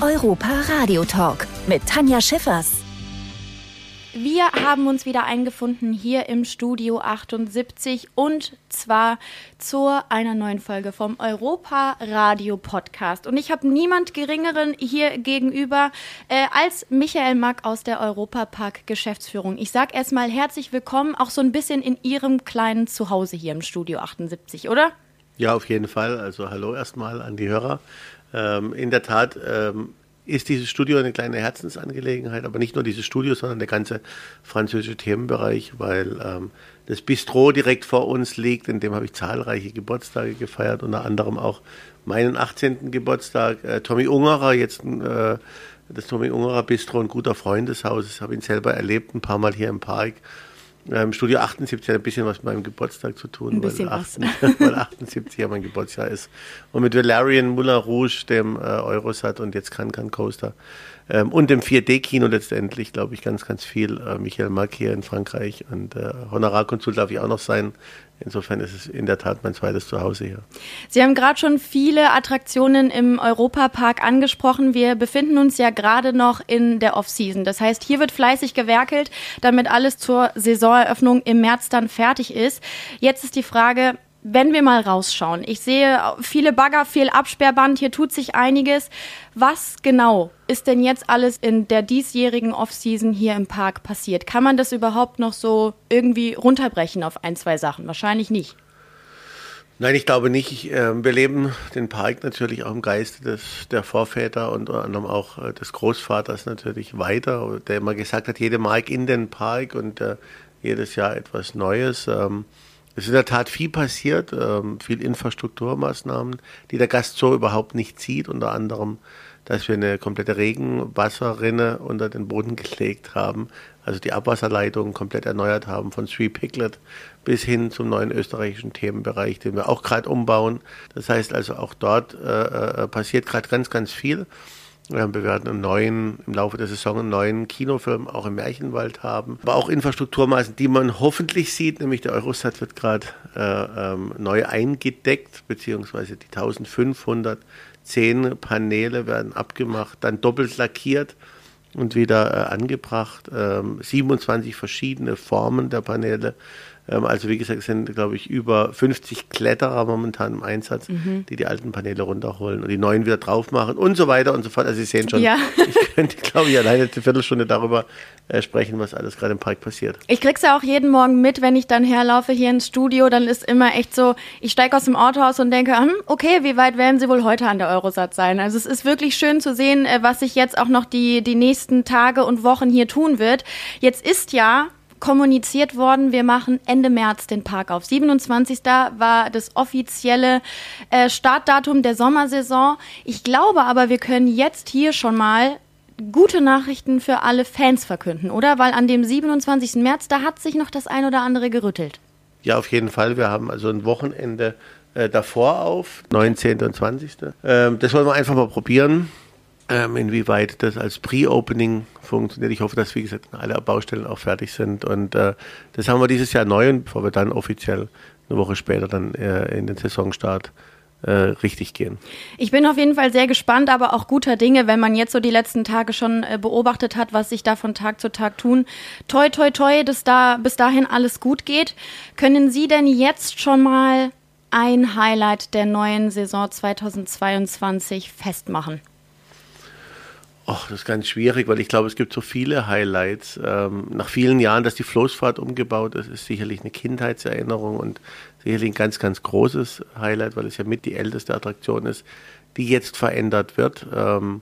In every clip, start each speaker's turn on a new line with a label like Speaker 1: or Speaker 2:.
Speaker 1: Europa Radio Talk mit Tanja Schiffers.
Speaker 2: Wir haben uns wieder eingefunden hier im Studio 78 und zwar zu einer neuen Folge vom Europa Radio Podcast. Und ich habe niemand Geringeren hier gegenüber äh, als Michael Mack aus der Europapark Geschäftsführung. Ich sage erstmal herzlich willkommen, auch so ein bisschen in Ihrem kleinen Zuhause hier im Studio 78, oder?
Speaker 3: Ja, auf jeden Fall. Also hallo erstmal an die Hörer. Ähm, in der Tat ähm, ist dieses Studio eine kleine Herzensangelegenheit, aber nicht nur dieses Studio, sondern der ganze französische Themenbereich, weil ähm, das Bistro direkt vor uns liegt, in dem habe ich zahlreiche Geburtstage gefeiert, unter anderem auch meinen 18. Geburtstag. Äh, Tommy Ungerer, jetzt äh, das Tommy Ungerer Bistro, ein guter Freund des Hauses, habe ihn selber erlebt, ein paar Mal hier im Park. Ähm, Studio 78 hat ein bisschen was mit meinem Geburtstag zu tun,
Speaker 2: weil,
Speaker 3: 8, weil, 78 ja mein Geburtsjahr ist. Und mit Valerian Muller Rouge, dem äh, Eurosat und jetzt Can Coaster ähm, und dem 4D-Kino letztendlich, glaube ich, ganz, ganz viel. Äh, Michael Mack hier in Frankreich und äh, Honorarkonsul darf ich auch noch sein. Insofern ist es in der Tat mein zweites Zuhause hier.
Speaker 2: Sie haben gerade schon viele Attraktionen im Europapark angesprochen. Wir befinden uns ja gerade noch in der Off-Season. Das heißt, hier wird fleißig gewerkelt, damit alles zur Saisoneröffnung im März dann fertig ist. Jetzt ist die Frage, wenn wir mal rausschauen, ich sehe viele Bagger, viel Absperrband, hier tut sich einiges. Was genau ist denn jetzt alles in der diesjährigen Off-Season hier im Park passiert? Kann man das überhaupt noch so irgendwie runterbrechen auf ein, zwei Sachen? Wahrscheinlich nicht.
Speaker 3: Nein, ich glaube nicht. Ich, äh, wir leben den Park natürlich auch im Geiste des, der Vorväter und auch äh, des Großvaters natürlich weiter, der immer gesagt hat, jede Mark in den Park und äh, jedes Jahr etwas Neues. Es ist in der Tat viel passiert, ähm, viel Infrastrukturmaßnahmen, die der Gast so überhaupt nicht sieht, unter anderem, dass wir eine komplette Regenwasserrinne unter den Boden gelegt haben, also die Abwasserleitung komplett erneuert haben, von Three Piglet bis hin zum neuen österreichischen Themenbereich, den wir auch gerade umbauen. Das heißt also, auch dort äh, äh passiert gerade ganz, ganz viel. Wir werden einen neuen, im Laufe der Saison einen neuen Kinofilm auch im Märchenwald haben. Aber auch Infrastrukturmaßen, die man hoffentlich sieht, nämlich der Eurostat wird gerade äh, ähm, neu eingedeckt, beziehungsweise die 1510 Paneele werden abgemacht, dann doppelt lackiert und wieder äh, angebracht. Ähm, 27 verschiedene Formen der Paneele ähm, also wie gesagt, es sind, glaube ich, über 50 Kletterer momentan im Einsatz, mhm. die die alten Paneele runterholen und die neuen wieder drauf machen und so weiter und so fort. Also Sie sehen schon,
Speaker 2: ja.
Speaker 3: ich könnte, glaube ich, alleine eine Viertelstunde darüber äh, sprechen, was alles gerade im Park passiert.
Speaker 2: Ich krieg's ja auch jeden Morgen mit, wenn ich dann herlaufe hier ins Studio, dann ist immer echt so, ich steige aus dem Auto aus und denke, hm, okay, wie weit werden Sie wohl heute an der Eurosat sein? Also es ist wirklich schön zu sehen, äh, was sich jetzt auch noch die, die nächsten Tage und Wochen hier tun wird. Jetzt ist ja kommuniziert worden, wir machen Ende März den Park auf. 27. war das offizielle äh, Startdatum der Sommersaison. Ich glaube aber, wir können jetzt hier schon mal gute Nachrichten für alle Fans verkünden, oder? Weil an dem 27. März, da hat sich noch das ein oder andere gerüttelt.
Speaker 3: Ja, auf jeden Fall. Wir haben also ein Wochenende äh, davor auf, 19. und 20. Ähm, das wollen wir einfach mal probieren ähm, inwieweit das als Pre-Opening funktioniert. Ich hoffe, dass, wie gesagt, alle Baustellen auch fertig sind. Und äh, das haben wir dieses Jahr neu bevor wir dann offiziell eine Woche später dann äh, in den Saisonstart äh, richtig gehen.
Speaker 2: Ich bin auf jeden Fall sehr gespannt, aber auch guter Dinge, wenn man jetzt so die letzten Tage schon äh, beobachtet hat, was sich da von Tag zu Tag tun. Toi, toi, toi, dass da bis dahin alles gut geht. Können Sie denn jetzt schon mal ein Highlight der neuen Saison 2022 festmachen?
Speaker 3: Och, das ist ganz schwierig, weil ich glaube, es gibt so viele Highlights. Ähm, nach vielen Jahren, dass die Floßfahrt umgebaut ist, ist sicherlich eine Kindheitserinnerung und sicherlich ein ganz, ganz großes Highlight, weil es ja mit die älteste Attraktion ist, die jetzt verändert wird. Ähm,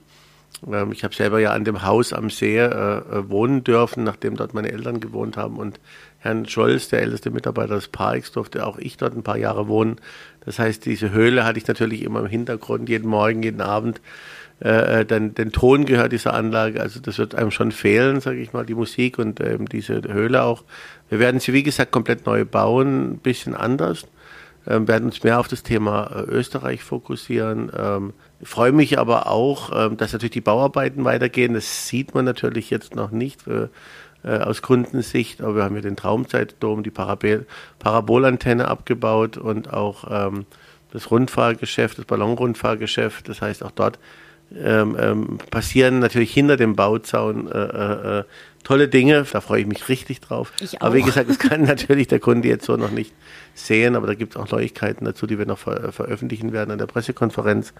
Speaker 3: ähm, ich habe selber ja an dem Haus am See äh, äh, wohnen dürfen, nachdem dort meine Eltern gewohnt haben und Herrn Scholz, der älteste Mitarbeiter des Parks, durfte auch ich dort ein paar Jahre wohnen. Das heißt, diese Höhle hatte ich natürlich immer im Hintergrund, jeden Morgen, jeden Abend äh, äh, dann den Ton gehört dieser Anlage. Also das wird einem schon fehlen, sage ich mal, die Musik und ähm, diese Höhle auch. Wir werden sie, wie gesagt, komplett neu bauen, ein bisschen anders. Ähm, werden uns mehr auf das Thema äh, Österreich fokussieren. Ähm, freue mich aber auch, ähm, dass natürlich die Bauarbeiten weitergehen. Das sieht man natürlich jetzt noch nicht äh, äh, aus Kundensicht, aber wir haben ja den Traumzeitdom, die Parabel Parabolantenne abgebaut und auch ähm, das Rundfahrgeschäft, das Ballonrundfahrgeschäft. Das heißt, auch dort ähm, ähm, passieren natürlich hinter dem Bauzaun äh, äh, äh, tolle Dinge. Da freue ich mich richtig drauf.
Speaker 2: Ich
Speaker 3: Aber wie
Speaker 2: auch.
Speaker 3: gesagt, das kann natürlich der Kunde jetzt so noch nicht sehen, aber da gibt es auch Neuigkeiten dazu, die wir noch ver veröffentlichen werden an der Pressekonferenz.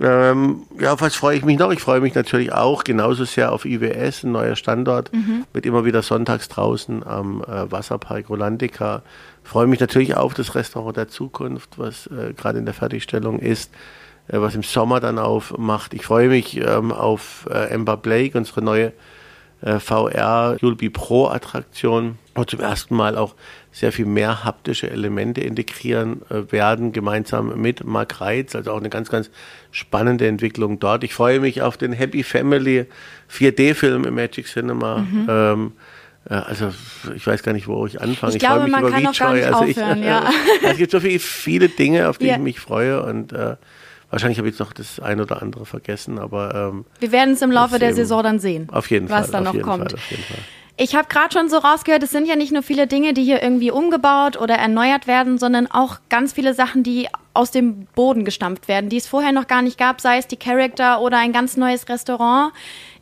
Speaker 3: Ähm, ja, auf was freue ich mich noch? Ich freue mich natürlich auch genauso sehr auf IWS, ein neuer Standort, mit immer wieder sonntags draußen am äh, Wasserpark Rolandica. Freue mich natürlich auf das Restaurant der Zukunft, was äh, gerade in der Fertigstellung ist, äh, was im Sommer dann aufmacht. Ich freue mich ähm, auf äh, Ember Blake, unsere neue äh, VR Julbi Pro Attraktion, wo zum ersten Mal auch sehr viel mehr haptische Elemente integrieren äh, werden, gemeinsam mit Mark Reitz, also auch eine ganz, ganz spannende Entwicklung dort. Ich freue mich auf den Happy Family 4D-Film im Magic Cinema. Ähm, äh, also ich weiß gar nicht, wo ich anfange.
Speaker 2: Ich glaube,
Speaker 3: freue mich
Speaker 2: man
Speaker 3: über
Speaker 2: kann auch gar nicht
Speaker 3: also ich,
Speaker 2: aufhören, ja.
Speaker 3: es gibt so viele, viele Dinge, auf die
Speaker 2: Ja.
Speaker 3: ich mich freue und äh, wahrscheinlich habe ich jetzt noch das ein oder andere vergessen, aber ähm,
Speaker 2: Wir werden es im Laufe der Saison dann sehen,
Speaker 3: auf jeden
Speaker 2: was
Speaker 3: Fall.
Speaker 2: dann
Speaker 3: auf
Speaker 2: noch kommt.
Speaker 3: Fall, auf jeden Fall.
Speaker 2: Ich habe gerade schon so rausgehört, es sind ja nicht nur viele Dinge, die hier irgendwie umgebaut oder erneuert werden, sondern auch ganz viele Sachen, die aus dem Boden gestampft werden, die es vorher noch gar nicht gab, sei es die Charakter oder ein ganz neues Restaurant.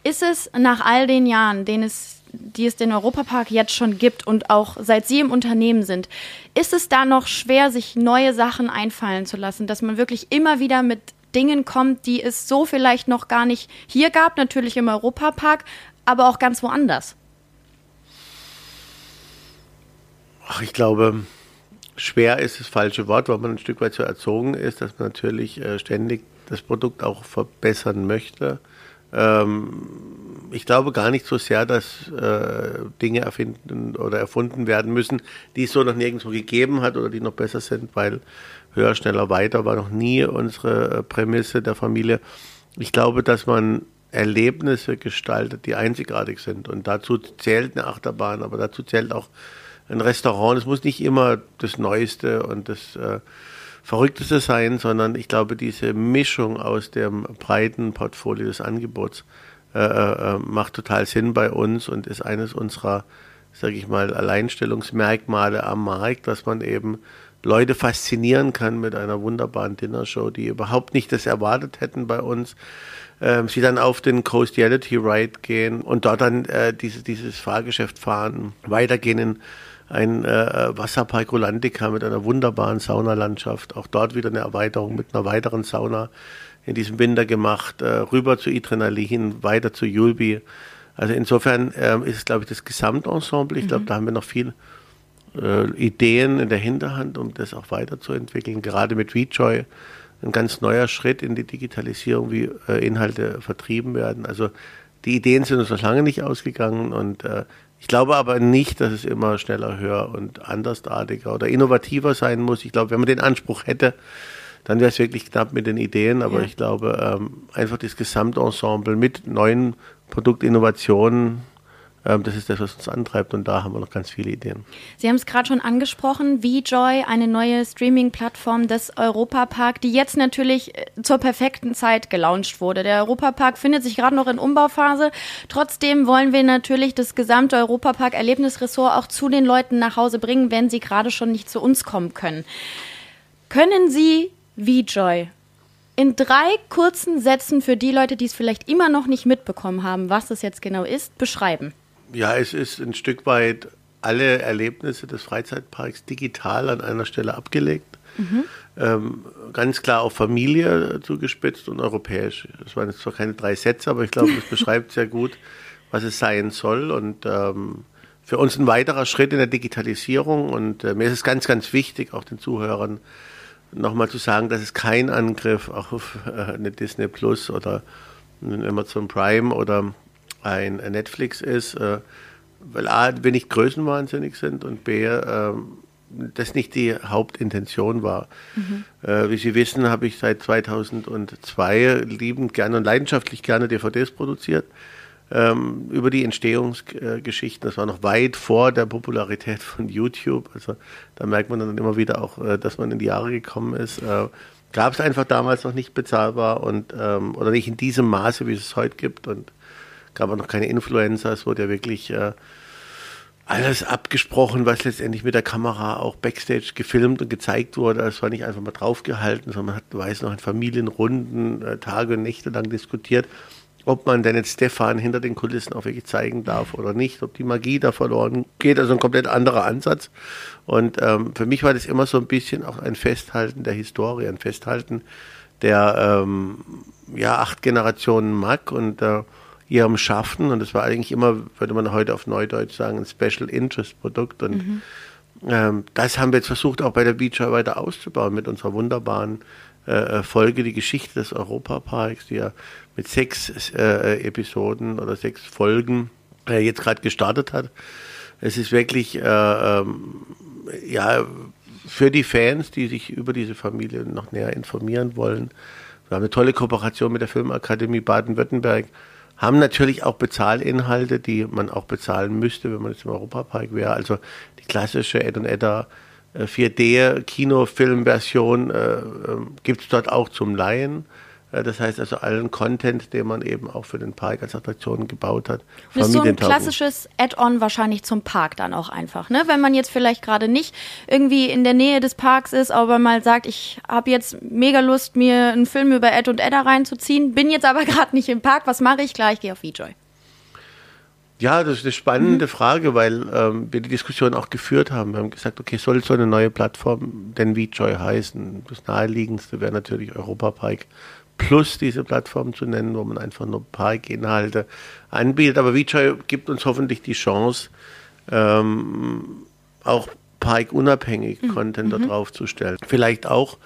Speaker 2: Ist es nach all den Jahren, den es, die es den Europapark jetzt schon gibt und auch seit Sie im Unternehmen sind, ist es da noch schwer, sich neue Sachen einfallen zu lassen, dass man wirklich immer wieder mit Dingen kommt, die es so vielleicht noch gar nicht hier gab, natürlich im Europapark, aber auch ganz woanders?
Speaker 3: Ach, ich glaube, schwer ist das falsche Wort, weil man ein Stück weit so erzogen ist, dass man natürlich äh, ständig das Produkt auch verbessern möchte. Ähm, ich glaube gar nicht so sehr, dass äh, Dinge erfinden oder erfunden werden müssen, die es so noch nirgendwo gegeben hat oder die noch besser sind, weil höher, schneller, weiter war noch nie unsere äh, Prämisse der Familie. Ich glaube, dass man Erlebnisse gestaltet, die einzigartig sind. Und dazu zählt eine Achterbahn, aber dazu zählt auch ein Restaurant. Es muss nicht immer das Neueste und das äh, Verrückteste sein, sondern ich glaube, diese Mischung aus dem breiten Portfolio des Angebots äh, äh, macht total Sinn bei uns und ist eines unserer, sage ich mal, Alleinstellungsmerkmale am Markt, dass man eben Leute faszinieren kann mit einer wunderbaren Dinnershow, die überhaupt nicht das erwartet hätten bei uns. Ähm, sie dann auf den Coastiality Ride gehen und dort dann äh, diese, dieses Fahrgeschäft fahren, weitergehen in ein äh, Wasserpark Rolandica mit einer wunderbaren Saunalandschaft. Auch dort wieder eine Erweiterung mit einer weiteren Sauna in diesem Winter gemacht. Äh, rüber zu Adrenalin, weiter zu Julbi. Also insofern ähm, ist es, glaube ich, das Gesamtensemble. Ich glaube, da haben wir noch viel äh, Ideen in der Hinterhand, um das auch weiterzuentwickeln. Gerade mit VJoy ein ganz neuer Schritt in die Digitalisierung, wie äh, Inhalte vertrieben werden. Also die Ideen sind uns noch lange nicht ausgegangen und äh, ich glaube aber nicht, dass es immer schneller, höher und andersartiger oder innovativer sein muss. Ich glaube, wenn man den Anspruch hätte, dann wäre es wirklich knapp mit den Ideen. Aber
Speaker 2: Ja.
Speaker 3: ich glaube, ähm, einfach das Gesamtensemble mit neuen Produktinnovationen, das ist das, was uns antreibt. Und da haben wir noch ganz viele Ideen.
Speaker 2: Sie haben es gerade schon angesprochen, VJoy, eine neue Streaming-Plattform des Europapark, die jetzt natürlich äh, zur perfekten Zeit gelauncht wurde. Der Europapark findet sich gerade noch in Umbauphase. Trotzdem wollen wir natürlich das gesamte Europapark-Erlebnisressort auch zu den Leuten nach Hause bringen, wenn sie gerade schon nicht zu uns kommen können. Können Sie VJoy in drei kurzen Sätzen für die Leute, die es vielleicht immer noch nicht mitbekommen haben, was es jetzt genau ist, beschreiben?
Speaker 3: Ja, es ist ein Stück weit alle Erlebnisse des Freizeitparks digital an einer Stelle abgelegt. Ähm, ganz klar auf Familie zugespitzt und europäisch. Das waren jetzt zwar keine drei Sätze, aber ich glaube, das beschreibt sehr gut, was es sein soll. Und ähm, für uns ein weiterer Schritt in der Digitalisierung. Und äh, mir ist es ganz, ganz wichtig, auch den Zuhörern nochmal zu sagen, dass es kein Angriff auf äh, eine Disney Plus oder ein Amazon Prime oder ein Netflix ist, äh, weil A, wir nicht größenwahnsinnig sind und B, äh, das nicht die Hauptintention war. Äh, wie Sie wissen, habe ich seit 2002 liebend gerne und leidenschaftlich gerne DVDs produziert. Ähm, über die Entstehungsgeschichten, das war noch weit vor der Popularität von YouTube. Also da merkt man dann immer wieder auch, äh, dass man in die Jahre gekommen ist. Äh, Gab es einfach damals noch nicht bezahlbar und ähm, oder nicht in diesem Maße, wie es es heute gibt. Und gab auch noch keine Influencer. Es wurde ja wirklich äh, alles abgesprochen, was letztendlich mit der Kamera auch backstage gefilmt und gezeigt wurde. Es war nicht einfach mal draufgehalten, sondern man hat, weiß noch, in Familienrunden äh, Tage und Nächte lang diskutiert, ob man denn jetzt Stefan hinter den Kulissen auch wirklich zeigen darf oder nicht, ob die Magie da verloren geht. Also ein komplett anderer Ansatz. Und ähm, für mich war das immer so ein bisschen auch ein Festhalten der Historie, ein Festhalten der ähm, ja, acht Generationen Mack und äh, ihrem Schaffen. Und das war eigentlich immer, würde man heute auf Neudeutsch sagen, ein Special Interest Produkt. Und mhm. ähm, das haben wir jetzt versucht, auch bei der Beacher weiter auszubauen mit unserer wunderbaren äh, äh, Folge, die Geschichte des Europaparks, die ja mit sechs äh, Episoden oder sechs Folgen äh, jetzt gerade gestartet hat. Es ist wirklich, äh, ähm, ja, für die Fans, die sich über diese Familie noch näher informieren wollen. Wir haben eine tolle Kooperation mit der Filmakademie Baden-Württemberg haben natürlich auch Bezahlinhalte, die man auch bezahlen müsste, wenn man jetzt im Europapark wäre. Also die klassische Ed und Edda 4D-Kinofilmversion äh, äh, gibt es dort auch zum Laien. Äh, das heißt also allen Content, den man eben auch für den Park als Attraktion gebaut hat.
Speaker 2: Das ist so ein klassisches Add-on wahrscheinlich zum Park dann auch einfach. Ne? Wenn man jetzt vielleicht gerade nicht irgendwie in der Nähe des Parks ist, aber mal sagt, ich habe jetzt mega Lust, mir einen Film über Ed und Edda reinzuziehen, bin jetzt aber gerade nicht im Park, was mache ich? Klar, ich gehe auf VJoy.
Speaker 3: Ja, das ist eine spannende mhm. Frage, weil ähm, wir die Diskussion auch geführt haben. Wir haben gesagt, okay, soll so eine neue Plattform denn VJoy heißen? Das naheliegendste wäre natürlich Europapark plus diese Plattform zu nennen, wo man einfach nur Park-Inhalte anbietet. Aber VJoy gibt uns hoffentlich die Chance, ähm, auch Park-unabhängig mhm. Content mhm. da drauf zu stellen. Vielleicht auch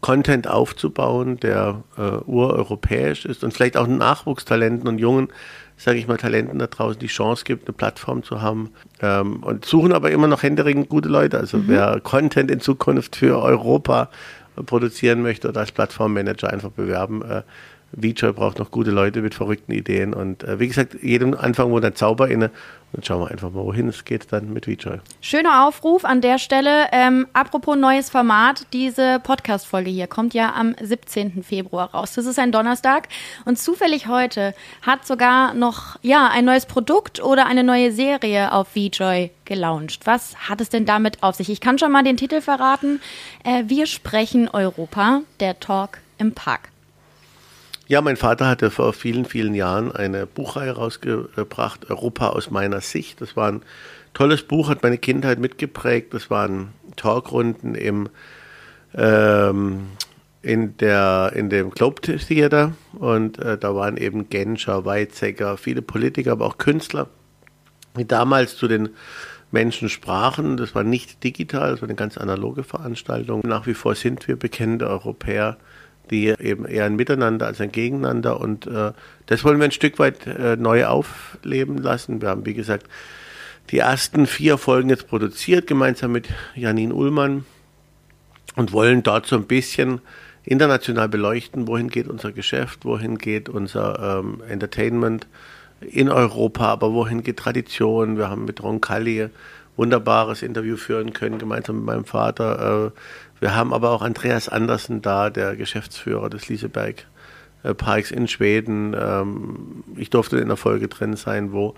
Speaker 3: Content aufzubauen, der äh, ureuropäisch ist und vielleicht auch Nachwuchstalenten und jungen, sage ich mal, Talenten da draußen die Chance gibt, eine Plattform zu haben. Ähm, und suchen aber immer noch händeringend gute Leute. Also mhm. wer Content in Zukunft für Europa produzieren möchte oder als Plattformmanager einfach bewerben. VJoy braucht noch gute Leute mit verrückten Ideen und äh, wie gesagt, jedem Anfang wohnt ein Zauber inne und schauen wir einfach mal, wohin es geht dann mit VJoy.
Speaker 2: Schöner Aufruf an der Stelle. Ähm, apropos neues Format, diese Podcast-Folge hier kommt ja am 17. Februar raus. Das ist ein Donnerstag und zufällig heute hat sogar noch ja ein neues Produkt oder eine neue Serie auf VJoy gelauncht. Was hat es denn damit auf sich? Ich kann schon mal den Titel verraten. Äh, wir sprechen Europa, der Talk im Park.
Speaker 3: Ja, mein Vater hatte vor vielen, vielen Jahren eine Buchreihe rausgebracht, Europa aus meiner Sicht. Das war ein tolles Buch, hat meine Kindheit mitgeprägt. Das waren Talkrunden im, ähm, in, der, in dem Globe Theater und äh, da waren eben Genscher, Weizsäcker, viele Politiker, aber auch Künstler, die damals zu den Menschen sprachen. Das war nicht digital, das war eine ganz analoge Veranstaltung. Nach wie vor sind wir bekannte Europäer die eben eher ein Miteinander als ein Gegeneinander. Und äh, das wollen wir ein Stück weit äh, neu aufleben lassen. Wir haben, wie gesagt, die ersten vier Folgen jetzt produziert, gemeinsam mit Janine Ullmann und wollen dort so ein bisschen international beleuchten, wohin geht unser Geschäft, wohin geht unser ähm, Entertainment in Europa, aber wohin geht Tradition. Wir haben mit Ron Kalli wunderbares Interview führen können, gemeinsam mit meinem Vater. Äh, wir haben aber auch Andreas Andersen da, der Geschäftsführer des Lieseberg äh, Parks in Schweden. Ähm, ich durfte in der Folge drin sein, wo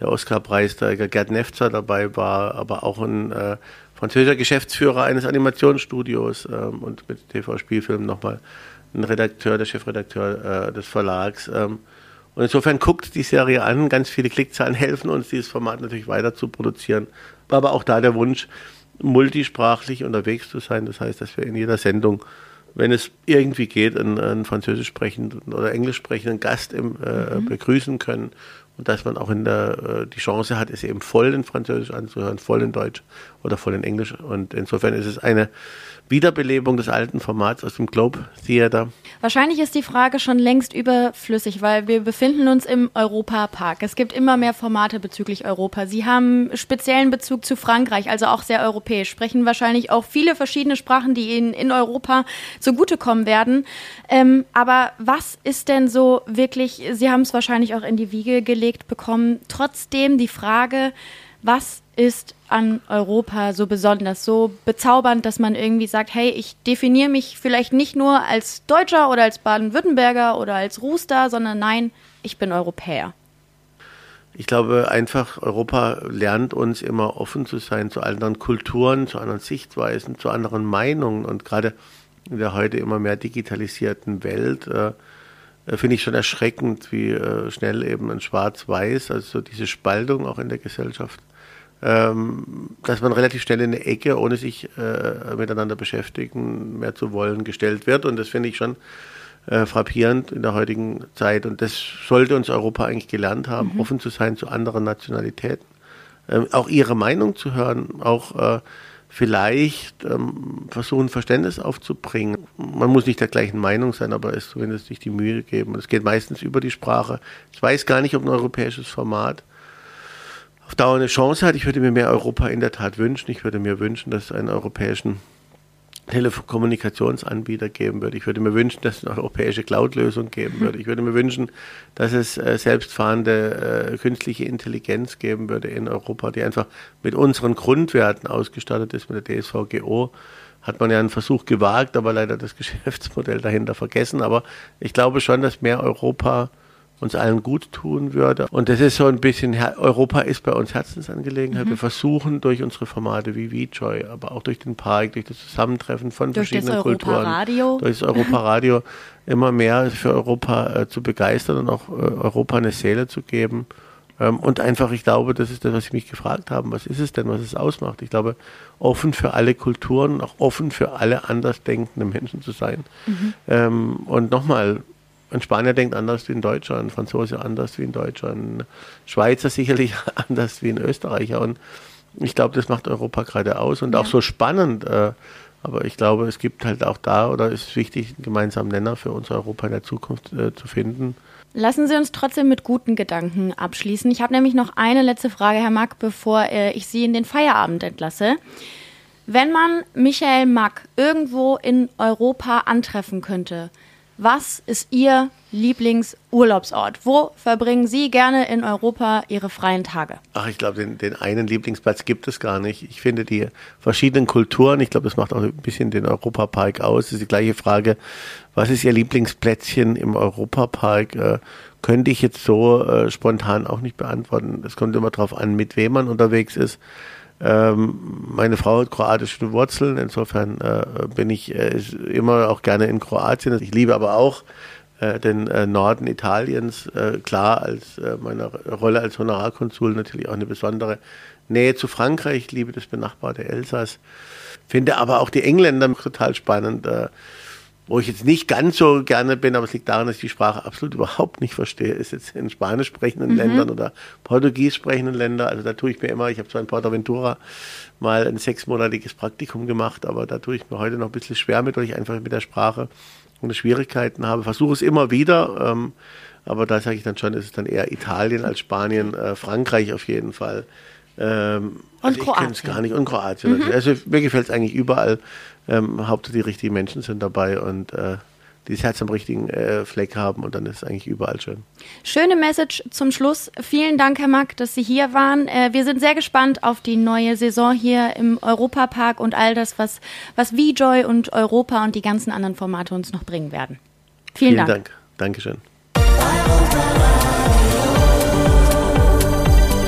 Speaker 3: der Oscar-Preisträger Gerd Nefzer dabei war, aber auch ein äh, französischer Geschäftsführer eines Animationsstudios ähm, und mit TV-Spielfilmen nochmal ein Redakteur, der Chefredakteur des Verlags. Und insofern guckt die Serie an, ganz viele Klickzahlen helfen uns, dieses Format natürlich weiter zu produzieren. Aber auch da der Wunsch, multisprachlich unterwegs zu sein. Das heißt, dass wir in jeder Sendung, wenn es irgendwie geht, einen, einen französisch sprechenden oder englisch sprechenden Gast im, äh, mhm. begrüßen können und dass man auch in der, äh, die Chance hat, es eben voll in Französisch anzuhören, voll in Deutsch oder voll in Englisch. Und insofern ist es eine Wiederbelebung des alten Formats aus dem Globe Theater.
Speaker 2: Wahrscheinlich ist die Frage schon längst überflüssig, weil wir befinden uns im Europapark. Es gibt immer mehr Formate bezüglich Europa. Sie haben speziellen Bezug zu Frankreich, also auch sehr europäisch, sprechen wahrscheinlich auch viele verschiedene Sprachen, die Ihnen in Europa zugutekommen werden. Ähm, aber was ist denn so wirklich, Sie haben es wahrscheinlich auch in die Wiege gelegt bekommen, trotzdem die Frage, was ist an Europa so besonders, so bezaubernd, dass man irgendwie sagt, hey, ich definiere mich vielleicht nicht nur als Deutscher oder als Baden-Württemberger oder als Rooster, sondern nein, ich bin Europäer.
Speaker 3: ich glaube einfach, Europa lernt uns immer offen zu sein zu anderen Kulturen, zu anderen Sichtweisen, zu anderen Meinungen. Und gerade in der heute immer mehr digitalisierten Welt äh finde ich schon erschreckend, wie äh, schnell eben ein Schwarz-Weiß, also diese Spaltung auch in der Gesellschaft, ähm, dass man relativ schnell in eine Ecke, ohne sich äh, miteinander beschäftigen mehr zu wollen, gestellt wird. Und das finde ich schon äh, frappierend in der heutigen Zeit. Und das sollte uns Europa eigentlich gelernt haben, mhm. offen zu sein zu anderen Nationalitäten. Ähm, auch ihre Meinung zu hören, auch äh, vielleicht ähm, versuchen, Verständnis aufzubringen. Man muss nicht der gleichen Meinung sein, aber es zumindest sich die Mühe geben. Es geht meistens über die Sprache. Ich weiß gar nicht, ob ein europäisches Format auf Dauer eine Chance hat. Ich würde mir mehr Europa in der Tat wünschen. Ich würde mir wünschen, dass es einen europäischen Telekommunikationsanbieter geben würde. Ich würde mir wünschen, dass es eine europäische Cloud-Lösung geben würde. Ich würde mir wünschen, dass es äh, selbstfahrende äh, künstliche Intelligenz geben würde in Europa, die einfach mit unseren Grundwerten ausgestattet ist, mit der DSVGO. Hat man ja einen Versuch gewagt, aber leider das Geschäftsmodell dahinter vergessen. Aber ich glaube schon, dass mehr Europa uns allen gut tun würde. Und das ist so ein bisschen, Europa ist bei uns Herzensangelegenheit. Mhm. Wir versuchen durch unsere Formate wie VJoy, aber auch durch den Park, durch das Zusammentreffen von durch verschiedenen Kulturen, durch das Europaradio immer mehr für Europa äh, zu begeistern und auch äh, Europa eine Seele zu geben. Ähm, und einfach, ich glaube, das ist das, was Sie mich gefragt haben. Was ist es denn, was es ausmacht? Ich glaube, offen für alle Kulturen, auch offen für alle andersdenkenden Menschen zu sein. Mhm. Ähm, und nochmal, ein Spanier denkt anders wie ein Deutscher, ein Franzose anders wie ein Deutscher, ein Schweizer sicherlich anders wie ein Österreicher. Und ich glaube, das macht Europa gerade aus und ja. auch so spannend. Äh, aber ich glaube, es gibt halt auch da oder es ist wichtig, einen gemeinsamen Nenner für unser Europa in der Zukunft äh, zu finden.
Speaker 2: Lassen Sie uns trotzdem mit guten Gedanken abschließen. Ich habe nämlich noch eine letzte Frage, Herr Mack, bevor äh, ich Sie in den Feierabend entlasse. Wenn man Michael Mack irgendwo in Europa antreffen könnte, was ist Ihr Lieblingsurlaubsort? Wo verbringen Sie gerne in Europa Ihre freien Tage?
Speaker 3: Ach, ich glaube, den, den einen Lieblingsplatz gibt es gar nicht. Ich finde die verschiedenen Kulturen, ich glaube, das macht auch ein bisschen den Europapark aus. Das ist die gleiche Frage, was ist Ihr Lieblingsplätzchen im Europapark? Äh, könnte ich jetzt so äh, spontan auch nicht beantworten. Es kommt immer darauf an, mit wem man unterwegs ist. Ähm, meine Frau hat kroatische Wurzeln, insofern äh, bin ich äh, immer auch gerne in Kroatien. Ich liebe aber auch äh, den Norden Italiens, klar als äh, meine Rolle als Honorarkonsul natürlich auch eine besondere Nähe zu Frankreich. Ich liebe das benachbarte Elsass, finde aber auch die Engländer total spannend wo ich jetzt nicht ganz so gerne bin, aber es liegt daran, dass ich die Sprache absolut überhaupt nicht verstehe, ist jetzt in Spanisch sprechenden mhm. Ländern oder Portugies sprechenden Ländern. Also da tue ich mir immer, ich habe zwar in Portaventura mal ein sechsmonatiges Praktikum gemacht, aber da tue ich mir heute noch ein bisschen schwer mit, weil ich einfach mit der Sprache und Schwierigkeiten habe. Versuche es immer wieder, ähm, aber da sage ich dann schon, ist es dann eher Italien als Spanien, äh, Frankreich auf jeden Fall.
Speaker 2: Ähm, und also
Speaker 3: Kroatien. Ich gar nicht. Und Kroatien. Mhm. Also mir gefällt es eigentlich überall. Ähm, Hauptsache die richtigen Menschen sind dabei und äh, die das Herz am richtigen äh, Fleck haben und dann ist es eigentlich überall schön.
Speaker 2: Schöne Message zum Schluss. Vielen Dank, Herr Mack, dass Sie hier waren. Äh, wir sind sehr gespannt auf die neue Saison hier im Europapark und all das, was, was VJoy und Europa und die ganzen anderen Formate uns noch bringen werden. Vielen, Vielen Dank. Dank.
Speaker 3: Dankeschön.